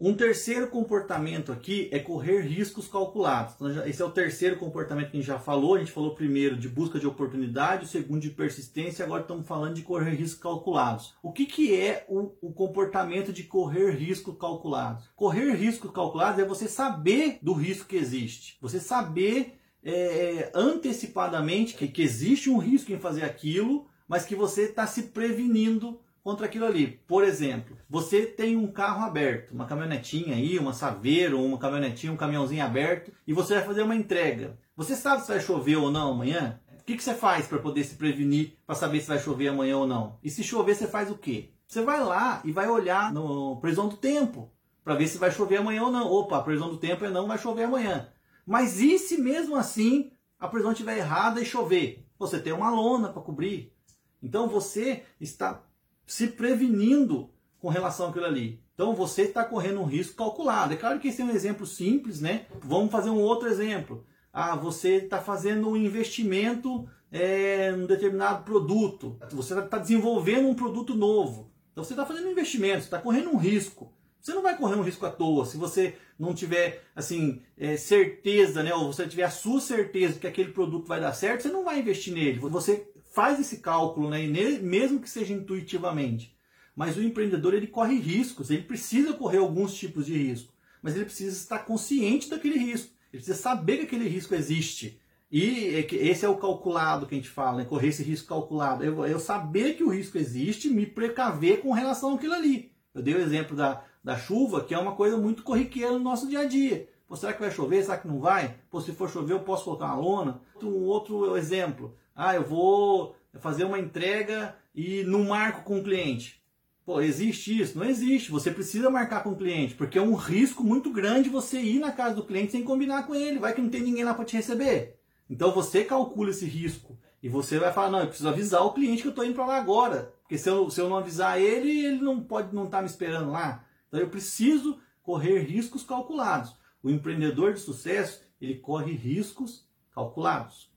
Um terceiro comportamento aqui é correr riscos calculados. Então, esse é o terceiro comportamento que a gente já falou. A gente falou primeiro de busca de oportunidade, o segundo de persistência, agora estamos falando de correr riscos calculados. O que, que é o, o comportamento de correr riscos calculados? Correr riscos calculados é você saber do risco que existe. Você saber é, antecipadamente que, que existe um risco em fazer aquilo, mas que você está se prevenindo contra aquilo ali. Por exemplo, você tem um carro aberto, uma caminhonetinha aí, uma Saveiro, uma caminhonetinha, um caminhãozinho aberto, e você vai fazer uma entrega. Você sabe se vai chover ou não amanhã? O que, que você faz para poder se prevenir, para saber se vai chover amanhã ou não? E se chover, você faz o quê? Você vai lá e vai olhar no previsão do tempo, para ver se vai chover amanhã ou não. Opa, a previsão do tempo é não vai chover amanhã. Mas e se mesmo assim a previsão estiver errada e chover? Você tem uma lona para cobrir. Então você está se prevenindo com relação àquilo ali. Então você está correndo um risco calculado. É claro que esse é um exemplo simples, né? Vamos fazer um outro exemplo. Ah, você está fazendo um investimento é, em um determinado produto. Você está desenvolvendo um produto novo. Então você está fazendo um investimento, está correndo um risco. Você não vai correr um risco à toa se você não tiver assim é, certeza, né? Ou você tiver a sua certeza que aquele produto vai dar certo, você não vai investir nele. Você faz esse cálculo, né? mesmo que seja intuitivamente. Mas o empreendedor ele corre riscos, ele precisa correr alguns tipos de risco, mas ele precisa estar consciente daquele risco, ele precisa saber que aquele risco existe. E esse é o calculado que a gente fala, né? correr esse risco calculado. Eu, eu saber que o risco existe, me precaver com relação àquilo ali. Eu dei o exemplo da, da chuva, que é uma coisa muito corriqueira no nosso dia a dia. Pô, será que vai chover? Será que não vai? Pô, se for chover, eu posso colocar uma lona? Um outro exemplo. Ah, eu vou fazer uma entrega e não marco com o cliente. Pô, existe isso? Não existe. Você precisa marcar com o cliente, porque é um risco muito grande você ir na casa do cliente sem combinar com ele. Vai que não tem ninguém lá para te receber. Então você calcula esse risco e você vai falar: não, eu preciso avisar o cliente que eu estou indo para lá agora. Porque se eu, se eu não avisar ele, ele não pode não estar tá me esperando lá. Então eu preciso correr riscos calculados. O empreendedor de sucesso, ele corre riscos calculados.